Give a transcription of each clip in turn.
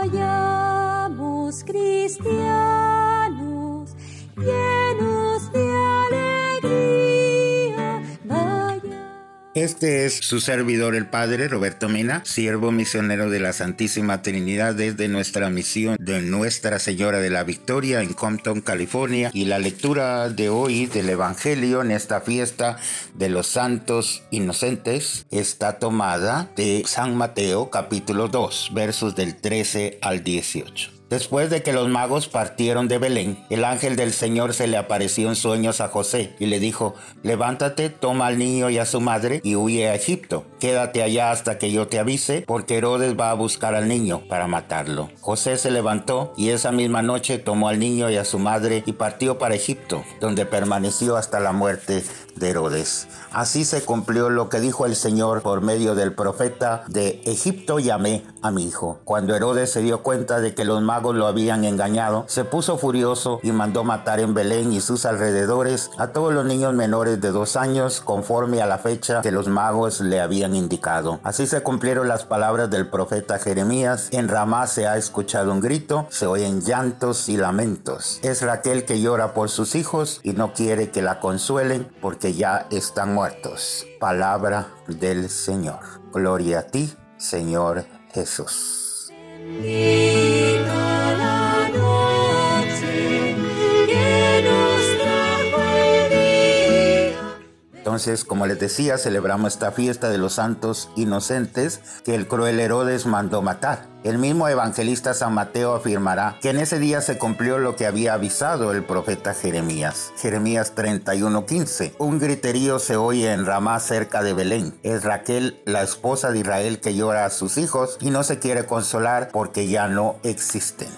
Vayamos cristianos Este es su servidor el Padre Roberto Mina, siervo misionero de la Santísima Trinidad desde nuestra misión de Nuestra Señora de la Victoria en Compton, California. Y la lectura de hoy del Evangelio en esta fiesta de los santos inocentes está tomada de San Mateo capítulo 2 versos del 13 al 18. Después de que los magos partieron de Belén, el ángel del Señor se le apareció en sueños a José y le dijo, levántate, toma al niño y a su madre y huye a Egipto. Quédate allá hasta que yo te avise, porque Herodes va a buscar al niño para matarlo. José se levantó y esa misma noche tomó al niño y a su madre y partió para Egipto, donde permaneció hasta la muerte de Herodes. Así se cumplió lo que dijo el Señor por medio del profeta de Egipto llamé a mi hijo. Cuando Herodes se dio cuenta de que los magos lo habían engañado, se puso furioso y mandó matar en Belén y sus alrededores a todos los niños menores de dos años conforme a la fecha que los magos le habían indicado. Así se cumplieron las palabras del profeta Jeremías. En Ramá se ha escuchado un grito, se oyen llantos y lamentos. Es Raquel que llora por sus hijos y no quiere que la consuelen porque ya están muertos. Palabra del Señor. Gloria a ti, Señor Jesús. Entonces, como les decía, celebramos esta fiesta de los santos inocentes que el cruel Herodes mandó matar. El mismo evangelista San Mateo afirmará que en ese día se cumplió lo que había avisado el profeta Jeremías. Jeremías 31:15. Un griterío se oye en Ramá cerca de Belén. Es Raquel, la esposa de Israel, que llora a sus hijos y no se quiere consolar porque ya no existen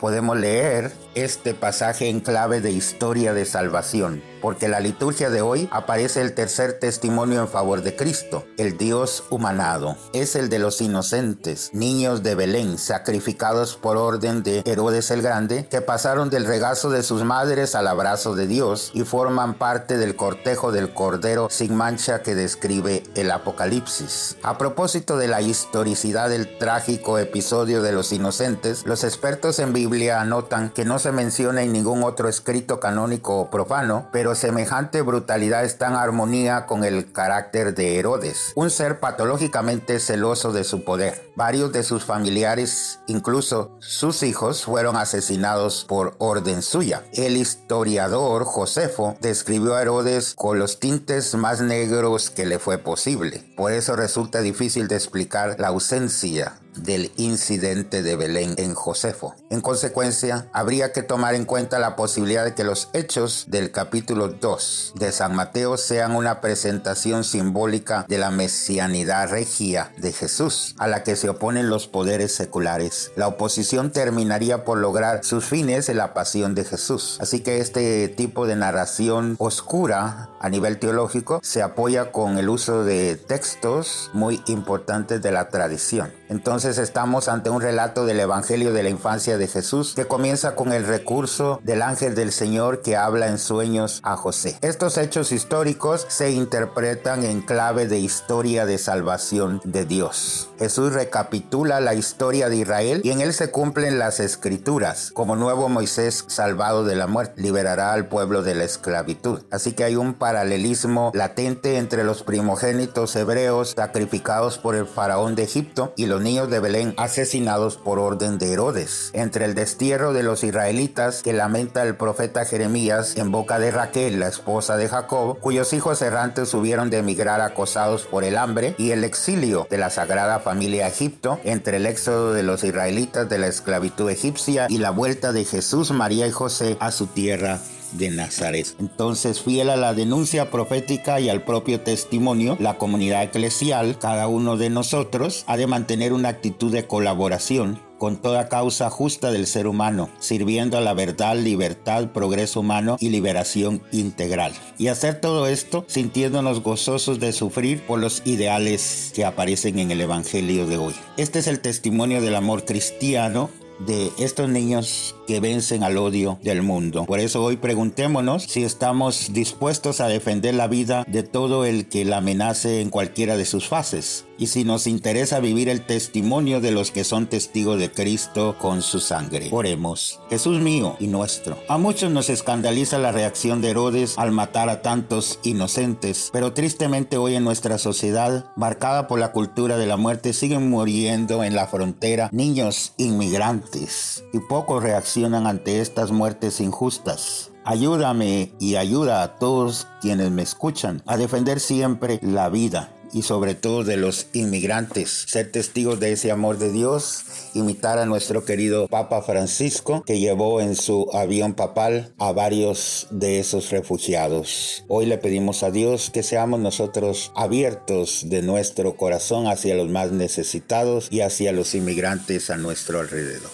podemos leer este pasaje en clave de historia de salvación, porque la liturgia de hoy aparece el tercer testimonio en favor de Cristo, el Dios humanado. Es el de los inocentes, niños de Belén, sacrificados por orden de Herodes el Grande, que pasaron del regazo de sus madres al abrazo de Dios y forman parte del cortejo del Cordero sin mancha que describe el Apocalipsis. A propósito de la historicidad del trágico episodio de los inocentes, los expertos en Biblia anotan que no se menciona en ningún otro escrito canónico o profano, pero semejante brutalidad está en armonía con el carácter de Herodes, un ser patológicamente celoso de su poder. Varios de sus familiares, incluso sus hijos, fueron asesinados por orden suya. El historiador Josefo describió a Herodes con los tintes más negros que le fue posible. Por eso resulta difícil de explicar la ausencia del incidente de Belén en Josefo. En consecuencia, habría que tomar en cuenta la posibilidad de que los hechos del capítulo 2 de San Mateo sean una presentación simbólica de la mesianidad regia de Jesús, a la que se oponen los poderes seculares. La oposición terminaría por lograr sus fines en la pasión de Jesús. Así que este tipo de narración oscura a nivel teológico se apoya con el uso de textos muy importantes de la tradición. Entonces estamos ante un relato del Evangelio de la infancia de Jesús que comienza con el recurso del ángel del Señor que habla en sueños a José. Estos hechos históricos se interpretan en clave de historia de salvación de Dios. Jesús recapitula la historia de Israel y en él se cumplen las escrituras. Como nuevo Moisés salvado de la muerte, liberará al pueblo de la esclavitud. Así que hay un paralelismo latente entre los primogénitos hebreos sacrificados por el faraón de Egipto y los niños de Belén asesinados por orden de Herodes. Entre el destierro de los israelitas que lamenta el profeta Jeremías en boca de Raquel, la esposa de Jacob, cuyos hijos errantes hubieron de emigrar acosados por el hambre, y el exilio de la sagrada familia Egipto, entre el éxodo de los israelitas de la esclavitud egipcia y la vuelta de Jesús, María y José a su tierra de Nazaret. Entonces, fiel a la denuncia profética y al propio testimonio, la comunidad eclesial, cada uno de nosotros, ha de mantener una actitud de colaboración con toda causa justa del ser humano, sirviendo a la verdad, libertad, progreso humano y liberación integral. Y hacer todo esto sintiéndonos gozosos de sufrir por los ideales que aparecen en el Evangelio de hoy. Este es el testimonio del amor cristiano de estos niños que vencen al odio del mundo. Por eso hoy preguntémonos si estamos dispuestos a defender la vida de todo el que la amenace en cualquiera de sus fases y si nos interesa vivir el testimonio de los que son testigos de Cristo con su sangre. Oremos. Jesús mío y nuestro. A muchos nos escandaliza la reacción de Herodes al matar a tantos inocentes, pero tristemente hoy en nuestra sociedad, marcada por la cultura de la muerte, siguen muriendo en la frontera niños inmigrantes y pocos reaccionan ante estas muertes injustas. Ayúdame y ayuda a todos quienes me escuchan a defender siempre la vida y sobre todo de los inmigrantes, ser testigos de ese amor de Dios, imitar a nuestro querido Papa Francisco que llevó en su avión papal a varios de esos refugiados. Hoy le pedimos a Dios que seamos nosotros abiertos de nuestro corazón hacia los más necesitados y hacia los inmigrantes a nuestro alrededor.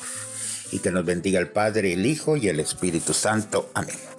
Y que nos bendiga el Padre, el Hijo y el Espíritu Santo. Amén.